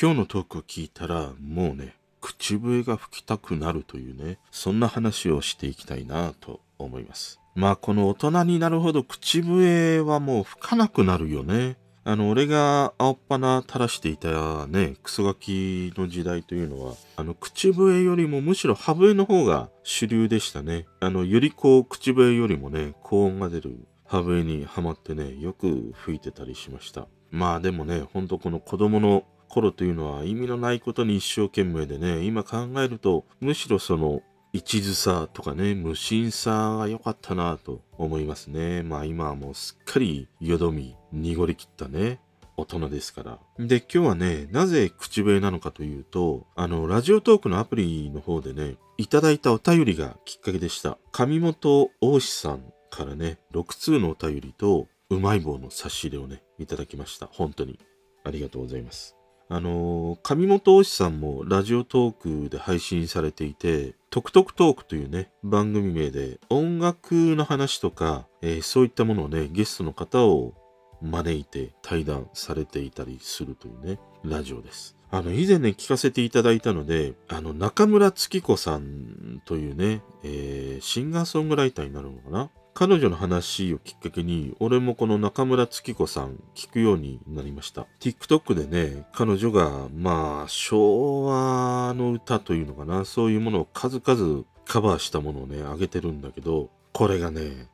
今日のトークを聞いたらもうね口笛が吹きたくなるというねそんな話をしていきたいなと思います。まあこの大人になるほど口笛はもう吹かなくなるよね。あの俺が青っ鼻垂らしていたねクソガキの時代というのはあの口笛よりもむしろ歯笛の方が主流でしたね。あのよりこう口笛よりもね高音が出る歯笛にはまってねよく吹いてたりしました。まあでもねほんとこの子供の頃というのは意味のないことに一生懸命でね、今考えると、むしろその、一途さとかね、無心さが良かったなと思いますね。まあ今はもうすっかりよどみ、濁りきったね、大人ですから。で、今日はね、なぜ口笛なのかというと、あの、ラジオトークのアプリの方でね、いただいたお便りがきっかけでした。上本大志さんからね、6通のお便りと、うまい棒の差し入れをね、いただきました。本当に。ありがとうございます。あの上本大志さんもラジオトークで配信されていて、トクトクトークというね、番組名で音楽の話とか、えーそういったものをね、ゲストの方を招いて対談されていたりするというね、ラジオです。あの、以前ね、聞かせていただいたので、あの、中村月子さんというね、えーシンガーソングライターになるのかな？彼女の話をきっかけに、俺もこの中村月子さん聞くようになりました。TikTok でね、彼女が、まあ、昭和の歌というのかな、そういうものを数々カバーしたものをね、上げてるんだけど、これがね、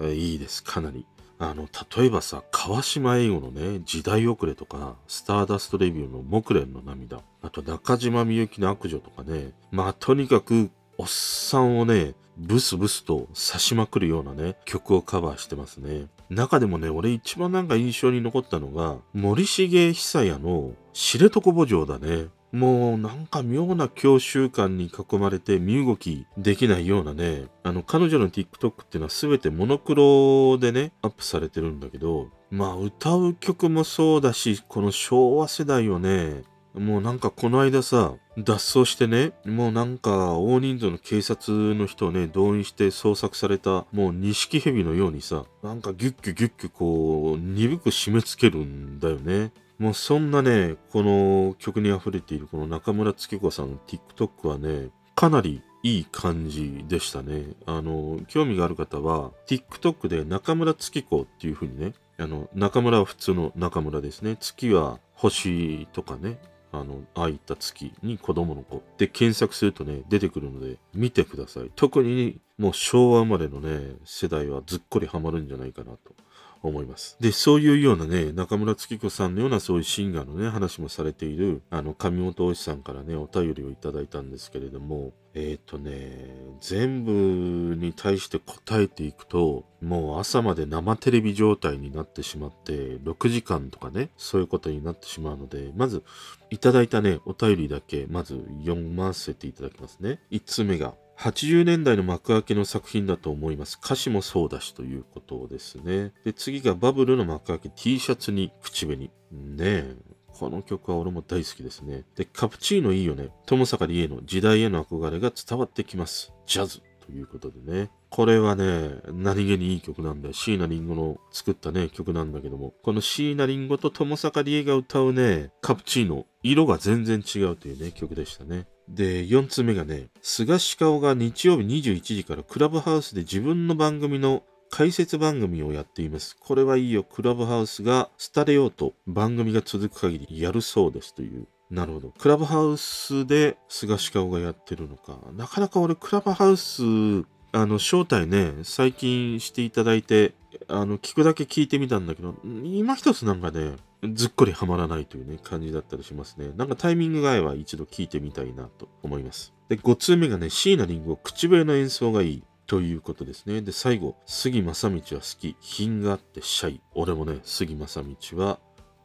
いいです、かなり。あの、例えばさ、川島英語のね、時代遅れとか、スターダストレビューの木蓮の涙、あと中島みゆきの悪女とかね、まあ、とにかく、おっさんをね、ブスブスと刺しまくるようなね、曲をカバーしてますね。中でもね、俺一番なんか印象に残ったのが、森重久彌の知床墓場だね。もうなんか妙な教習感に囲まれて身動きできないようなね、あの彼女の TikTok っていうのは全てモノクロでね、アップされてるんだけど、まあ歌う曲もそうだし、この昭和世代をね、もうなんかこの間さ、脱走してね、もうなんか大人数の警察の人をね、動員して捜索された、もう錦蛇のようにさ、なんかギュッギュギュッギュこう、鈍く締め付けるんだよね。もうそんなね、この曲に溢れているこの中村月子さんの TikTok はね、かなりいい感じでしたね。あの、興味がある方は、TikTok で中村月子っていう風にね、あの、中村は普通の中村ですね。月は星とかね、あの、ああいった月に子供の子で検索するとね、出てくるので、見てください。特にもう昭和生まれのね、世代はずっこりハマるんじゃないかなと思います。で、そういうようなね、中村月子さんのようなそういうシンガーのね、話もされている、あの、上本大志さんからね、お便りをいただいたんですけれども、えっ、とね、全部に対して答えていくと、もう朝まで生テレビ状態になってしまって、6時間とかね、そういうことになってしまうので、まず、いただいたね、お便りだけ、まず読ませていただきますね。1つ目が、80年代の幕開けの作品だと思います。歌詞もそうだしということですね。で、次がバブルの幕開け T シャツに口紅。ねえ。この曲は俺も大好きですね。で、カプチーノいいよね。友坂理恵の時代への憧れが伝わってきます。ジャズ。ということでね。これはね、何気にいい曲なんだよ。椎名林檎の作ったね、曲なんだけども。この椎名林檎と友坂理恵が歌うね、カプチーノ。色が全然違うというね、曲でしたね。で、4つ目がね、菅氏顔が日曜日21時からクラブハウスで自分の番組の解説番組をやっています。これはいいよ。クラブハウスが廃れようと番組が続く限りやるそうですという。なるほど。クラブハウスで菅氏顔がやってるのか。なかなか俺クラブハウス、あの、招待ね、最近していただいて、あの、聞くだけ聞いてみたんだけど、今一つなんかね、ずっこりはまらないというね、感じだったりしますね。なんかタイミングが合えば一度聞いてみたいなと思います。で、5通目がね、椎名林檎、口笛の演奏がいい。ということですね。で、最後、杉正道は好き。品があってシャイ。俺もね、杉正道は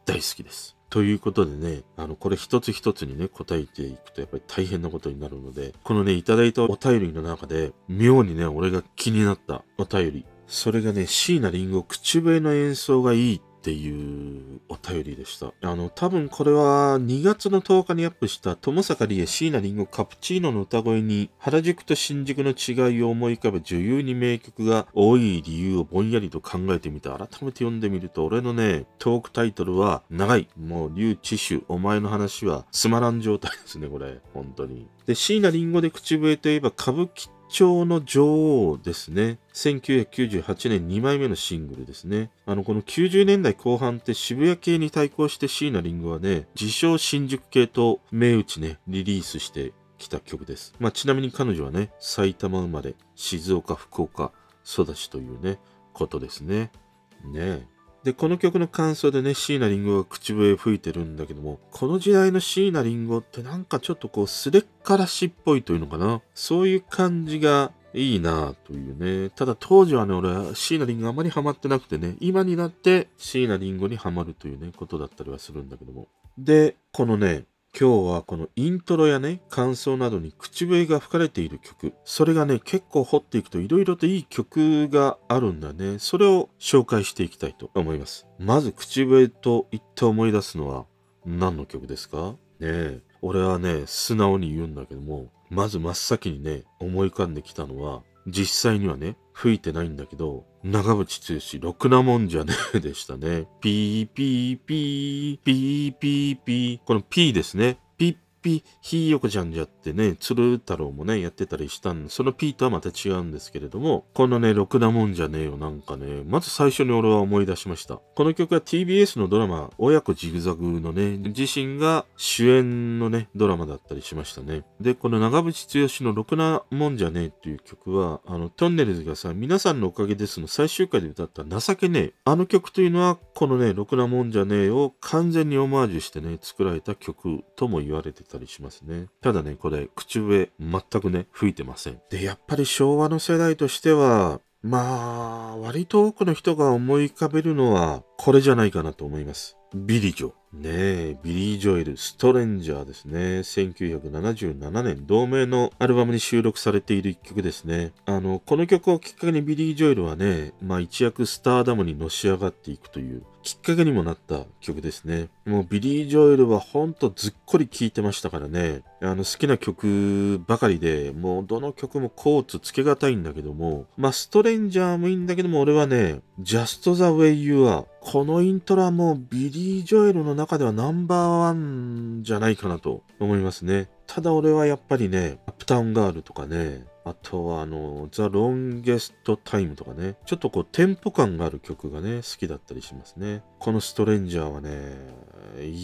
大好きです。ということでね、あの、これ一つ一つにね、答えていくとやっぱり大変なことになるので、このね、いただいたお便りの中で、妙にね、俺が気になったお便り。それがね、椎名林檎口笛の演奏がいいっていうお便りでした。あの、多分これは2月の10日にアップした友坂理恵椎名林檎カプチーノの歌声に原宿と新宿の違いを思い浮かべ女優に名曲が多い理由をぼんやりと考えてみて改めて読んでみると俺のね、トークタイトルは長い。もう、竜知種、お前の話はつまらん状態ですね、これ。本当に。で、椎名林檎で口笛といえば歌舞伎調の女王ですね。1998年2枚目のシングルですね。あの、この90年代後半って渋谷系に対抗して椎名林檎はね、自称新宿系と銘打ちね、リリースしてきた曲です。まあ、ちなみに彼女はね、埼玉生まれ、静岡、福岡育ちというね、ことですね。ねえ。で、この曲の感想でね、椎名林檎が口笛吹いてるんだけども、この時代の椎名林檎ってなんかちょっとこう、すれっからしっぽいというのかな？そういう感じがいいなというね。ただ当時はね、俺は椎名林檎あまりハマってなくてね、今になって椎名林檎にハマるというね、ことだったりはするんだけども。で、このね、今日はこのイントロやね、感想などに口笛が吹かれている曲。それがね、結構掘っていくと色々といい曲があるんだね。それを紹介していきたいと思います。まず口笛と言って思い出すのは何の曲ですか？ねえ。俺はね、素直に言うんだけども、まず真っ先にね、思い浮かんできたのは、実際にはね、吹いてないんだけど、長渕剛、ろくなもんじゃねえでしたね。ピーピーピー、ピーピーピー。この P ですね。ピ、ひいよこちゃんじゃってね、鶴太郎もね、やってたりしたんで、その P とはまた違うんですけれども、このね、ろくなもんじゃねえよなんかね、まず最初に俺は思い出しました。この曲は TBS のドラマ、親子ジグザグのね、自身が主演のね、ドラマだったりしましたね。で、この長渕剛のろくなもんじゃねえっていう曲は、あの、とんねるずがさ、皆さんのおかげですの最終回で歌った情けねえ。あの曲というのは、このね、ろくなもんじゃねえを完全にオマージュしてね、作られた曲とも言われてたりしますね。ただね、これ、口笛、全くね、吹いてません。で、やっぱり昭和の世代としては、まあ、割と多くの人が思い浮かべるのは、これじゃないかなと思います。ビリジョ。ねえ、ビリー・ジョエル、ストレンジャーですね。1977年、同名のアルバムに収録されている一曲ですね。あの、この曲をきっかけにビリー・ジョエルはね、まあ一躍スターダムにのし上がっていくというきっかけにもなった曲ですね。もうビリー・ジョエルはほんとずっぽり聴いてましたからね。あの好きな曲ばかりで、もうどの曲も甲乙つけがたいんだけども、まあストレンジャーもいいんだけども、俺はね、Just the Way You Are。このイントロはもうビリー・ジョエルの中ではナンバーワンじゃないかなと思いますね。ただ俺はやっぱりね、アップタウンガールとかね、あとはあの、ザ・ロンゲスト・タイムとかね、ちょっとこうテンポ感がある曲がね、好きだったりしますね。このストレンジャーはね、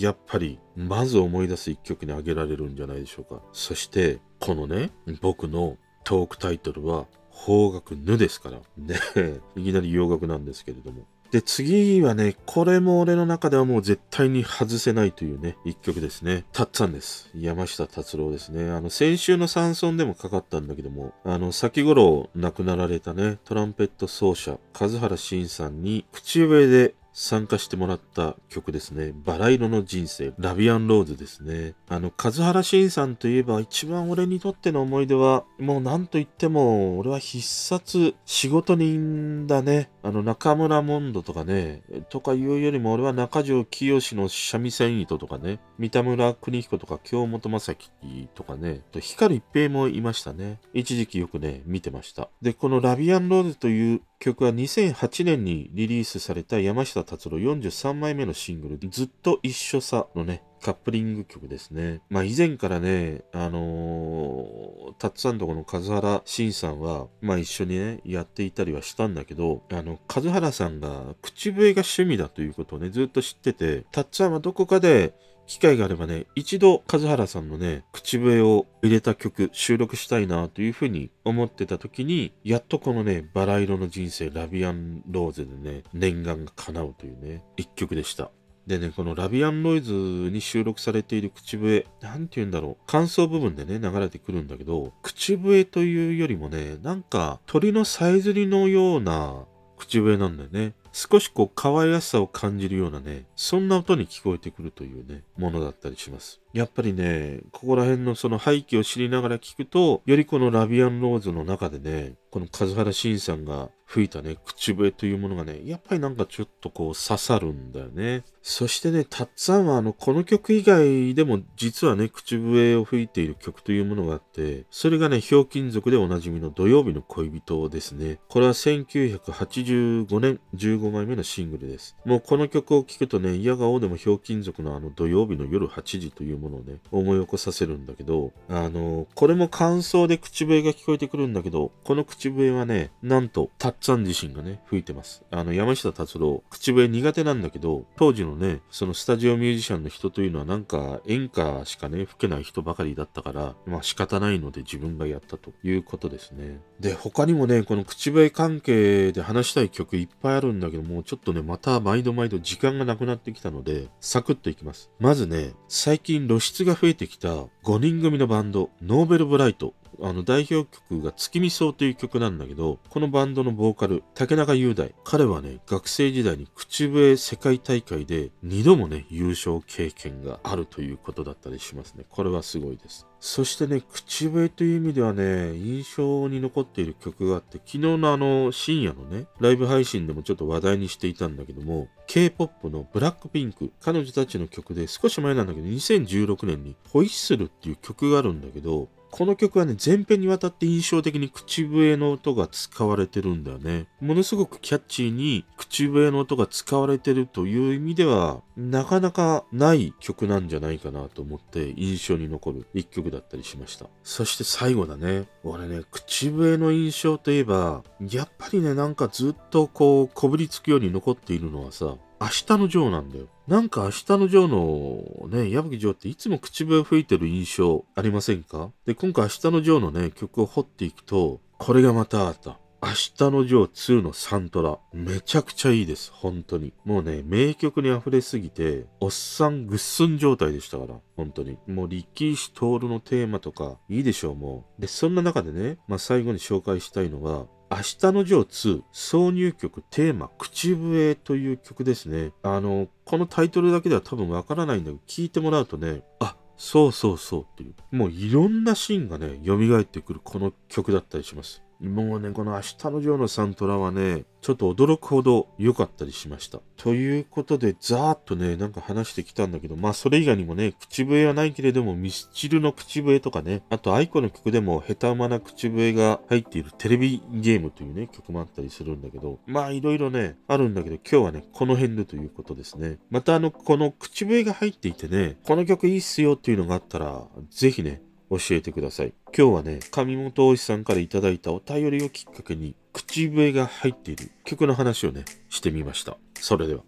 やっぱりまず思い出す一曲に挙げられるんじゃないでしょうか。そして、このね、僕のトークタイトルは、方角ぬですから。ね、いきなり洋楽なんですけれども。で、次はね、これも俺の中ではもう絶対に外せないというね、一曲ですね。たっつぁんです。山下達郎ですね。あの、先週の山村でもかかったんだけども、あの、先頃亡くなられたね、トランペット奏者、和原慎さんに、口笛で参加してもらった曲ですね。バラ色の人生、ラビアンローズですね。あの、和原慎さんといえば一番俺にとっての思い出は、もう何と言っても、俺は必殺仕事人だね。あの、中村モンドとかね、とかいうよりも俺は中条清の三味線糸とかね、三田村邦彦とか京本正樹とかね、光一平もいましたね。一時期よくね、見てました。で、このラビアンローズという曲は2008年にリリースされた山下達郎43枚目のシングル、ずっと一緒さのね、カップリング曲ですね。まあ以前からね、あのー、タッツさんとこの和原慎さんは、まあ一緒にね、やっていたりはしたんだけど、あの、和原さんが口笛が趣味だということをね、ずっと知ってて、タッツさんはどこかで機会があればね、一度、和原さんのね、口笛を入れた曲、収録したいなというふうに思ってた時に、やっとこのね、バラ色の人生、ラビアンローゼでね、念願が叶うというね、一曲でした。でね、このラビアンロイズに収録されている口笛、なんて言うんだろう、感想部分でね、流れてくるんだけど、口笛というよりもね、なんか鳥のさえずりのような口笛なんだよね。少しこう可愛らしさを感じるようなね、そんな音に聞こえてくるというね、ものだったりします。やっぱりね、ここら辺のその背景を知りながら聞くと、よりこのラビアンローズの中でね、この梶原慎さんが吹いたね、口笛というものがね、やっぱりなんかちょっとこう刺さるんだよね。そしてね、たっつぁんはあの、この曲以外でも実はね、口笛を吹いている曲というものがあって、それがね、ひょうきん族でおなじみの土曜日の恋人ですね。これは1985年15枚目のシングルです。もうこの曲を聴くとね、嫌がおうでもひょうきん族のあの土曜日の夜8時というものものをね、思い起こさせるんだけど、あの、これも感想で口笛が聞こえてくるんだけど、この口笛はね、なんと、たっつぁん自身がね、吹いてます。あの、山下達郎、口笛苦手なんだけど、当時のね、そのスタジオミュージシャンの人というのはなんか演歌しかね、吹けない人ばかりだったから、まあ仕方ないので自分がやったということですね。で、他にもね、この口笛関係で話したい曲いっぱいあるんだけども、ちょっとね、また毎度毎度時間がなくなってきたので、サクッといきます。まずね、最近露出が増えてきた5人組のバンド、ノーベルブライト。あの代表曲が月見草という曲なんだけど、このバンドのボーカル、竹中雄大。彼はね、学生時代に口笛世界大会で2度もね、優勝経験があるということだったりしますね。これはすごいです。そしてね、口笛という意味ではね、印象に残っている曲があって、昨日のあの深夜のね、ライブ配信でもちょっと話題にしていたんだけども、K-POP のブラックピンク、彼女たちの曲で少し前なんだけど、2016年にホイッスルっていう曲があるんだけど、この曲はね、前編にわたって印象的に口笛の音が使われてるんだよね。ものすごくキャッチーに口笛の音が使われてるという意味では、なかなかない曲なんじゃないかなと思って印象に残る一曲だったりしました。そして最後だね。俺ね、口笛の印象といえば、やっぱりね、なんかずっとこう、こぶりつくように残っているのはさ、明日のジョーなんだよ。なんか明日のジョーのね、矢吹ジョーっていつも口笛吹いてる印象ありませんか？で、今回明日のジョーのね、曲を掘っていくと、これがまたあった。明日のジョー2のサントラ。めちゃくちゃいいです。本当に。もうね、名曲に溢れすぎて、おっさんぐっすん状態でしたから。本当に。もう、力石徹のテーマとか、いいでしょう、もう。で、そんな中でね、まあ、最後に紹介したいのは、あしたのジョー2挿入曲テーマ口笛という曲ですね。あの、このタイトルだけでは多分わからないんだけど、聞いてもらうとね、あ、そうそうそうっていう、もういろんなシーンがね、蘇ってくるこの曲だったりします。もうね、このあしたのジョーのサントラはね、ちょっと驚くほど良かったりしました。ということで、ざーっとね、なんか話してきたんだけど、まあそれ以外にもね、口笛はないけれども、ミスチルの口笛とかね、あと aikoの曲でもヘタウマな口笛が入っているテレビゲームというね、曲もあったりするんだけど、まあいろいろね、あるんだけど、今日はね、この辺でということですね。またあの、この口笛が入っていてね、この曲いいっすよっていうのがあったら、ぜひね、教えてください。今日はね、上本大石さんからいいたお便りをきっかけに、口笛が入っている曲の話をね、してみました。それでは。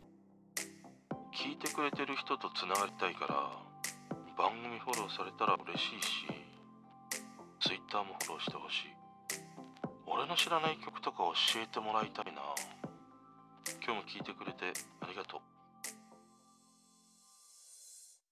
聞いてくれてる人とつながりたいから、番組フォローされたら嬉しいし、Twitter もフォローしてほしい。俺の知らない曲とか教えてもらいたいな。今日も聞いてくれてありがとう。